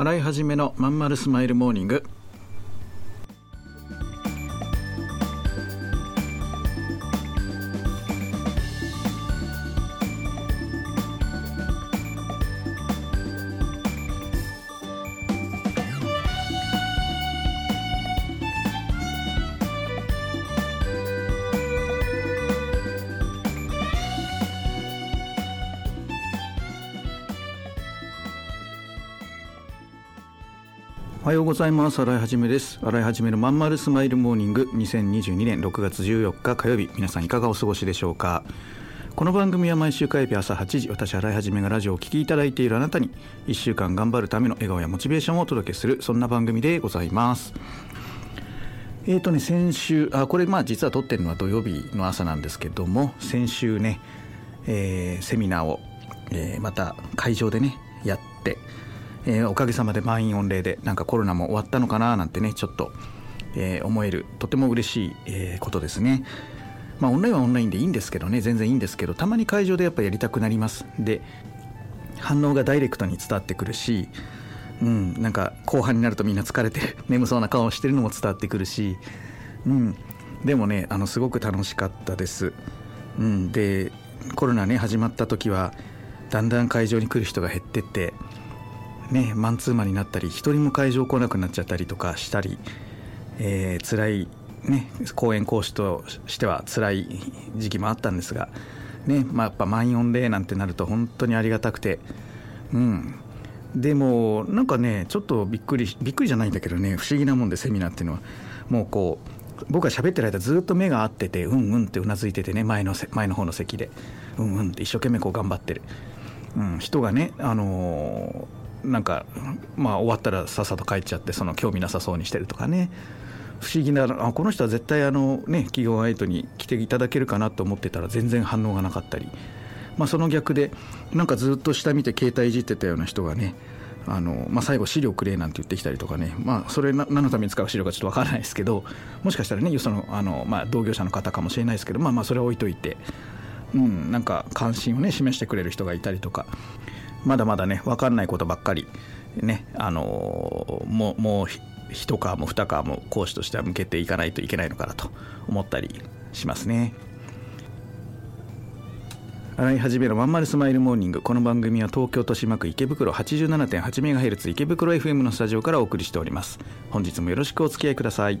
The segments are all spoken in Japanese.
洗い始めのまんまるスマイルモーニング。おはようございます。洗いはじめです。洗いはじめのまんまるスマイルモーニング。2022年6月14日火曜日。皆さんいかがお過ごしでしょうか？この番組は毎週火曜日朝8時私洗いはじめがラジオをお聞きいただいているあなたに1週間頑張るための笑顔やモチベーションをお届けするそんな番組でございます。えーとね先週あこれまあ実は撮ってるのは土曜日の朝なんですけども先週ね、えーセミナーを、えーまた会場でねやってえーおかげさまで満員御礼でなんかコロナも終わったのかななんてねちょっと、えー思えるとても嬉しい、えーことですね。まあオンラインはオンラインでいいんですけどね全然いいんですけどたまに会場でやっぱやりたくなります。で反応がダイレクトに伝わってくるし、うん、なんか後半になるとみんな疲れてる 眠そうな顔をしてるのも伝わってくるし、うん、でもねあのすごく楽しかったです。うん、でコロナね始まった時はだんだん会場に来る人が減ってってね、マンツーマンになったり一人も会場来なくなっちゃったりとかしたり、えー辛いね講演講師としては辛い時期もあったんですが、ねまあ、やっぱ満員御礼なんてなると本当にありがたくてうん。でもなんかねちょっとびっくりびっくりじゃないんだけどね不思議なもんでセミナーっていうのは。もうこう僕が喋ってる間ずっと目が合っててうんうんってうなずいててね前の前の方の席で。うんうんって一生懸命こう頑張ってる、うん、人がねあのーなんかまあ終わったらさっさと帰っちゃってその興味なさそうにしてるとかね。不思議なあこの人は絶対あのね企業アイトに来ていただけるかなと思ってたら全然反応がなかったり、まあ、その逆でなんかずっと下見て携帯いじってたような人がねあの、まあ、最後資料くれなんて言ってきたりとかね、まあ、それ何のために使う資料かちょっとわからないですけどもしかしたらねそのあの、まあ、同業者の方かもしれないですけど、まあ、まあそれは置いといて、うん、なんか関心をね示してくれる人がいたりとか。まだまだね分かんないことばっかり。ねあのもうもう一皮も二皮も講師としては向けていかないといけないのかなと思ったりしますね。洗い始めのまんまるスマイルモーニング。この番組は東京豊島区池袋 87.8MHz 池袋 FM のスタジオからお送りしております。本日もよろしくお付き合いください。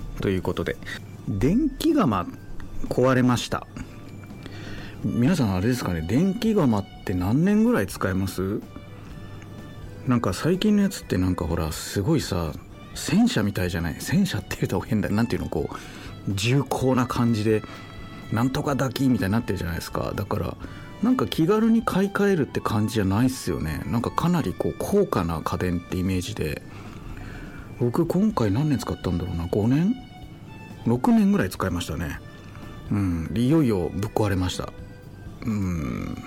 ということで。電気釜壊れました。皆さんあれですかね。電気釜って何年ぐらい使えます？なんか最近のやつってなんかほらすごいさ戦車みたいじゃない？戦車って言うと変だ。なんていうのこう重厚な感じでなんとか抱きみたいになってるじゃないですか。だからなんか気軽に買い替えるって感じじゃないっすよね。なんかかなりこう高価な家電ってイメージで。僕今回何年使ったんだろうな？5年？6年ぐらい使いましたね。うん。いよいよぶっ壊れました。うん。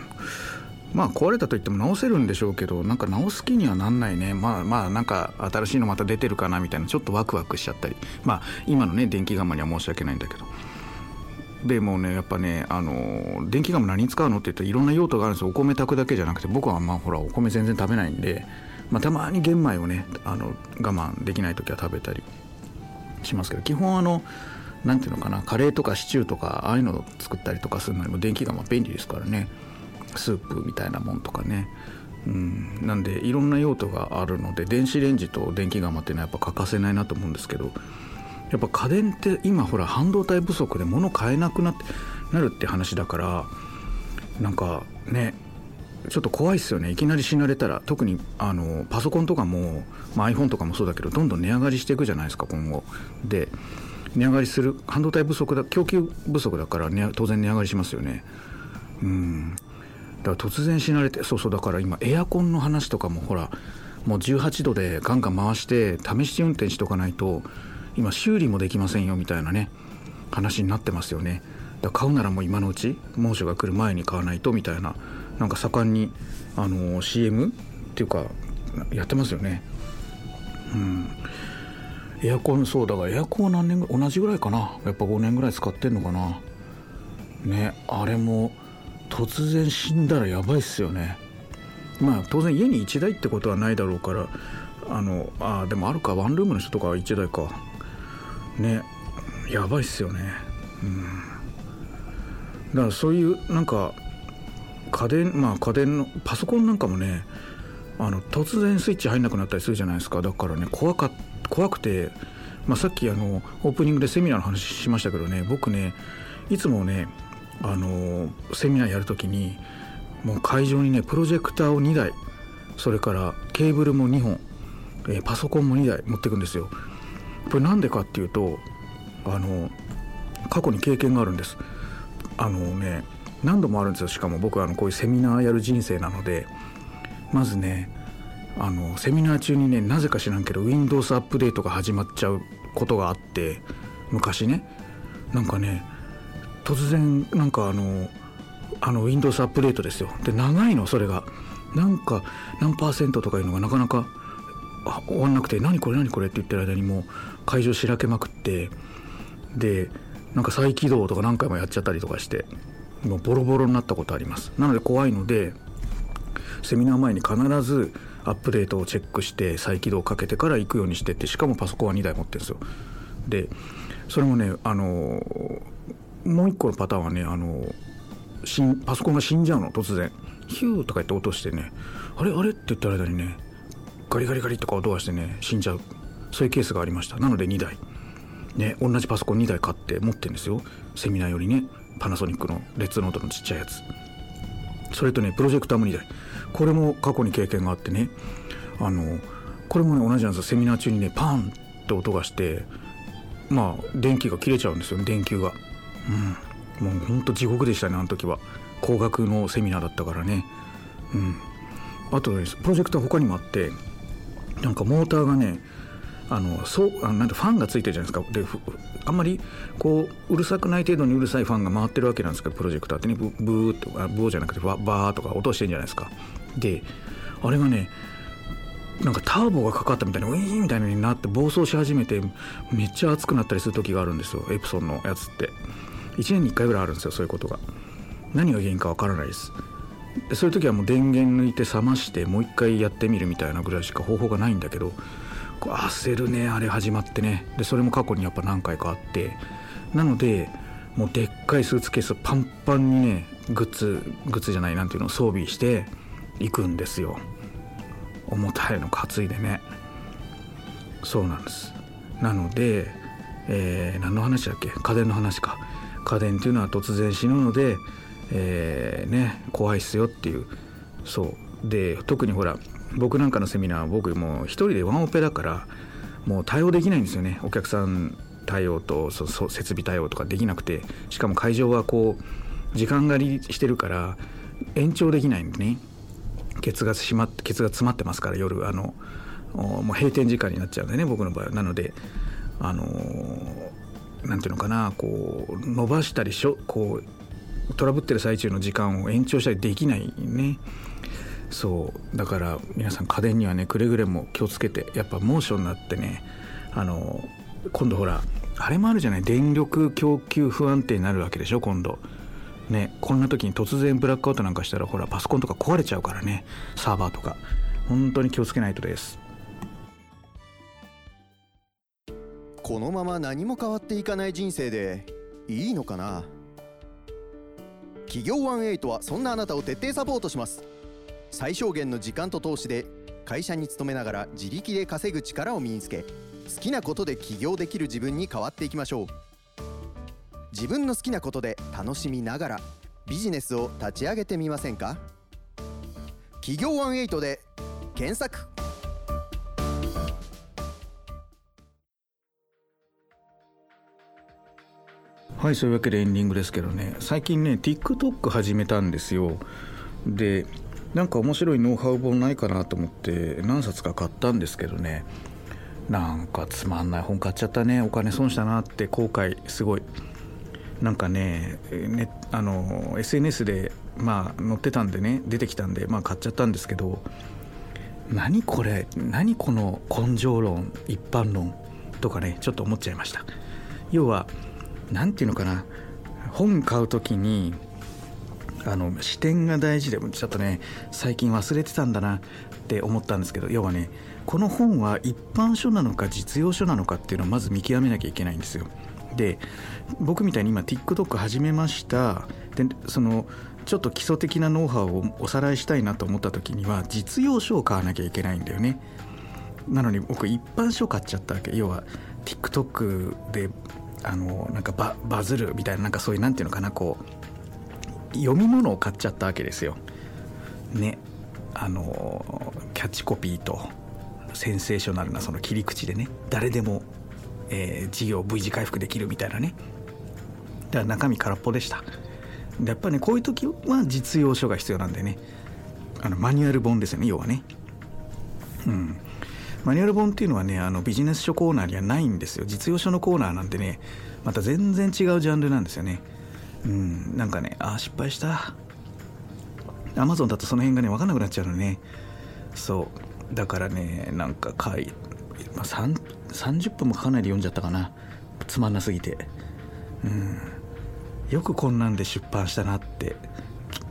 まあ壊れたといっても直せるんでしょうけどなんか直す気にはなんないね。まあまあなんか新しいのまた出てるかなみたいなちょっとワクワクしちゃったり。まあ今のね電気釜には申し訳ないんだけど。でもねやっぱねあの電気釜何に使うのって言ったらいろんな用途があるんですよ。お米炊くだけじゃなくて僕はまあほらお米全然食べないんで、まあ、たまに玄米をねあの我慢できない時は食べたり。しますけど基本あの何ていうのかなカレーとかシチューとかああいうのを作ったりとかするのにも電気釜便利ですからね。スープみたいなもんとかね。うん。なんでいろんな用途があるので電子レンジと電気釜っていうのはやっぱ欠かせないなと思うんですけどやっぱ家電って今ほら半導体不足で物買えなくなってなるって話だからなんかねちょっと怖いっすよね。いきなり死なれたら特にあのパソコンとかも、まあ、iPhone とかもそうだけどどんどん値上がりしていくじゃないですか今後。で値上がりする半導体不足だ供給不足だから、ね、当然値上がりしますよね。うん。だから突然死なれてそうそうだから今エアコンの話とかもほらもう18度でガンガン回して試し運転しとかないと今修理もできませんよみたいなね話になってますよね。だから買うならもう今のうち猛暑が来る前に買わないとみたいな。なんか盛んにあの CM っていうかやってますよね。うん。エアコンそうだからエアコンは何年同じぐらいかな。やっぱ5年ぐらい使ってんのかな。ねあれも突然死んだらやばいっすよね。まあ当然家に1台ってことはないだろうからあのあでもあるか。ワンルームの人とかは1台か。ねやばいっすよね。うん。だからそういうなんか家電まあ家電のパソコンなんかもねあの突然スイッチ入んなくなったりするじゃないですか。だからね怖か怖くて、まあ、さっきあのオープニングでセミナーの話しましたけどね僕ねいつもねあのセミナーやるときにもう会場にねプロジェクターを2台それからケーブルも2本、えー、パソコンも2台持ってくんですよ。これなんでかっていうとあの過去に経験があるんです。あのね何度もあるんですよ。しかも僕はあのこういうセミナーやる人生なのでまずねあのセミナー中にねなぜか知らんけど Windows アップデートが始まっちゃうことがあって昔ね。なんかね突然なんかあのあの Windows アップデートですよ。で長いのそれが。なんか何パーセントとかいうのがなかなか終わんなくて何これ何これって言ってる間にもう会場しらけまくってでなんか再起動とか何回もやっちゃったりとかして。もうボロボロになったことあります。なので怖いのでセミナー前に必ずアップデートをチェックして再起動をかけてから行くようにしてってしかもパソコンは2台持ってるんですよ。でそれもねあのもう一個のパターンはねあのパソコンが死んじゃうの突然。ヒューとか言って落としてね。あれ？あれ？って言った間にねガリガリガリとか音がしてね死んじゃう。そういうケースがありました。なので2台。ね同じパソコン2台買って持ってるんですよ。セミナーよりね。パナソニックのレッツノートのちっちゃいやつ。それとねプロジェクターも2台。これも過去に経験があってね。あのこれもね同じなんですよ。セミナー中にねパンって音がしてまあ電気が切れちゃうんですよ。電球が。うん。もうほんと地獄でしたねあの時は。工学のセミナーだったからね。うん。あとねプロジェクター他にもあってなんかモーターがねあのそうあなんてファンがついてるじゃないですか。であんまりこううるさくない程度にうるさいファンが回ってるわけなんですけどプロジェクターってねブブーってブーじゃなくてバーとか落としてるんじゃないですか。であれがねなんかターボがかかったみたいにウィーンみたいになって暴走し始めてめっちゃ熱くなったりする時があるんですよ。エプソンのやつって。1年に1回ぐらいあるんですよそういうことが。何が原因かわからないです。でそういう時はもう電源抜いて冷ましてもう一回やってみるみたいなぐらいしか方法がないんだけど焦るねあれ始まってね。でそれも過去にやっぱ何回かあって。なのでもうでっかいスーツケースパンパンにねグッズグッズじゃないなんていうのを装備して行くんですよ。重たいの担いでね。そうなんです。なので、えー、何の話だっけ？家電の話か。家電っていうのは突然死ぬので、えー、ね怖いっすよっていう。そう。で特にほら僕なんかのセミナー僕もう一人でワンオペだからもう対応できないんですよね。お客さん対応とそそ設備対応とかできなくて。しかも会場はこう時間狩りしてるから延長できないんでね。ケツがしまケツが詰まってますから夜。あのもう閉店時間になっちゃうんでね僕の場合は。なのであのなんていうのかなこう伸ばしたりしょこうトラブってる最中の時間を延長したりできないね。そう。だから皆さん家電にはねくれぐれも気をつけてやっぱ猛暑になってねあの今度ほらあれもあるじゃない？電力供給不安定になるわけでしょ今度。ねこんな時に突然ブラックアウトなんかしたらほらパソコンとか壊れちゃうからねサーバーとか。本当に気をつけないとです。このまま何も変わっていかない人生でいいのかな？企業18はそんなあなたを徹底サポートします。最小限の時間と投資で会社に勤めながら自力で稼ぐ力を身につけ好きなことで起業できる自分に変わっていきましょう。自分の好きなことで楽しみながらビジネスを立ち上げてみませんか？企業18で検索。はいそういうわけでエンディングですけどね。最近ね TikTok 始めたんですよ。でなんか面白いノウハウ本ないかなと思って何冊か買ったんですけどね。なんかつまんない本買っちゃったね。お金損したなって後悔すごい。なんかねねあの SNS でまあ載ってたんでね出てきたんでまあ買っちゃったんですけど何これ何この根性論一般論とかねちょっと思っちゃいました。要は何て言うのかな。本買う時にあの視点が大事でちょっとね最近忘れてたんだなって思ったんですけど要はねこの本は一般書なのか実用書なのかっていうのをまず見極めなきゃいけないんですよ。で僕みたいに今 TikTok 始めました。でそのちょっと基礎的なノウハウをおさらいしたいなと思った時には実用書を買わなきゃいけないんだよね。なのに僕一般書買っちゃったわけ。要は TikTok であのなんかババズるみたいななんかそういうなんていうのかなこう読み物を買っちゃったわけですよ。ね。あのキャッチコピーとセンセーショナルなその切り口でね誰でも、えー、事業 V 字回復できるみたいなね。だから中身空っぽでした。でやっぱねこういう時は実用書が必要なんでね。あのマニュアル本ですよね要はね。うん。マニュアル本っていうのはねあのビジネス書コーナーにはないんですよ。実用書のコーナーなんてねまた全然違うジャンルなんですよね。うんなんかねああ失敗した。アマゾンだとその辺がね分かんなくなっちゃうのね。そう。だからねなんかかい、まあ、30分もかかないで読んじゃったかな。つまんなすぎて。うん。よくこんなんで出版したなって。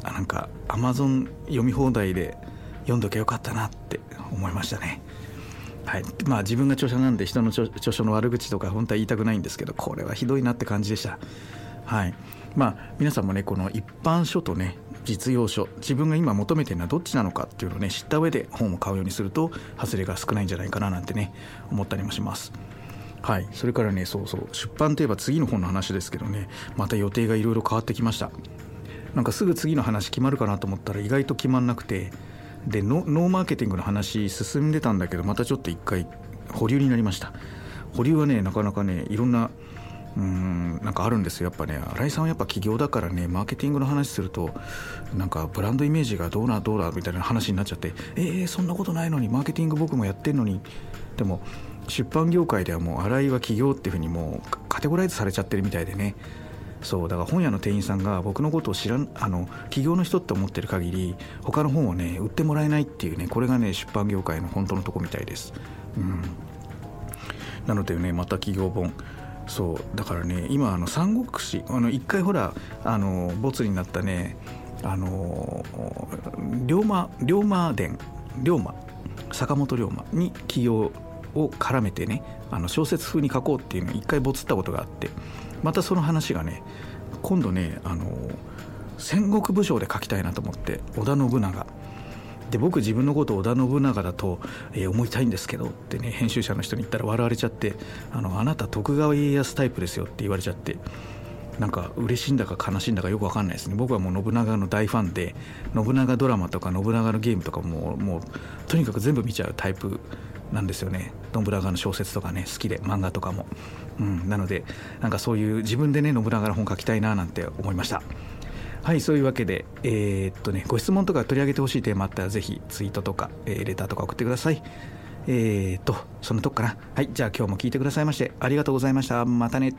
あなんかアマゾン読み放題で読んどきゃよかったなって思いましたね。はい。まあ、自分が著者なんで人の著書の悪口とか本当は言いたくないんですけどこれはひどいなって感じでした。はい。まあ、皆さんもねこの一般書とね実用書自分が今求めてるのはどっちなのかっていうのをね知った上で本を買うようにすると外れが少ないんじゃないかななんてね思ったりもします。はい、それからねそうそう出版といえば次の本の話ですけどねまた予定がいろいろ変わってきました。なんかすぐ次の話決まるかなと思ったら意外と決まんなくてでノーマーケティングの話進んでたんだけどまたちょっと一回保留になりました。保留はねなかなかねいろんなうんなんかあるんですよやっぱね。新井さんはやっぱ起業だからねマーケティングの話するとなんかブランドイメージがどうなどうだみたいな話になっちゃってえー、そんなことないのにマーケティング僕もやってんのに。でも出版業界ではもう新井は起業っていうふうにもうカテゴライズされちゃってるみたいでね。そうだから本屋の店員さんが僕のことを知らんあの起業の人って思ってる限り他の本をね売ってもらえないっていうねこれがね出版業界の本当のとこみたいです、うん、なのでねまた起業本。そうだからね今あの三国志あの一回ほらあのボツになったねあの龍馬龍馬伝龍馬坂本龍馬に起業を絡めてねあの小説風に書こうっていうのを一回ボツったことがあってまたその話がね今度ねあの戦国武将で書きたいなと思って織田信長。で僕自分のことを織田信長だと、えー、思いたいんですけどってね編集者の人に言ったら笑われちゃってあのあなた徳川家康タイプですよって言われちゃってなんか嬉しいんだか悲しいんだかよく分かんないですね。僕はもう信長の大ファンで信長ドラマとか信長のゲームとかももうとにかく全部見ちゃうタイプなんですよね。信長の小説とかね好きで漫画とかも、うん、なのでなんかそういう自分でね信長の本書きたいななんて思いました。はいそういうわけでえー、っとねご質問とか取り上げてほしいテーマあったらぜひツイートとか、えー、レターとか送ってください。えー、っとそのとこかなはいじゃあ今日も聞いてくださいましてありがとうございました。またね。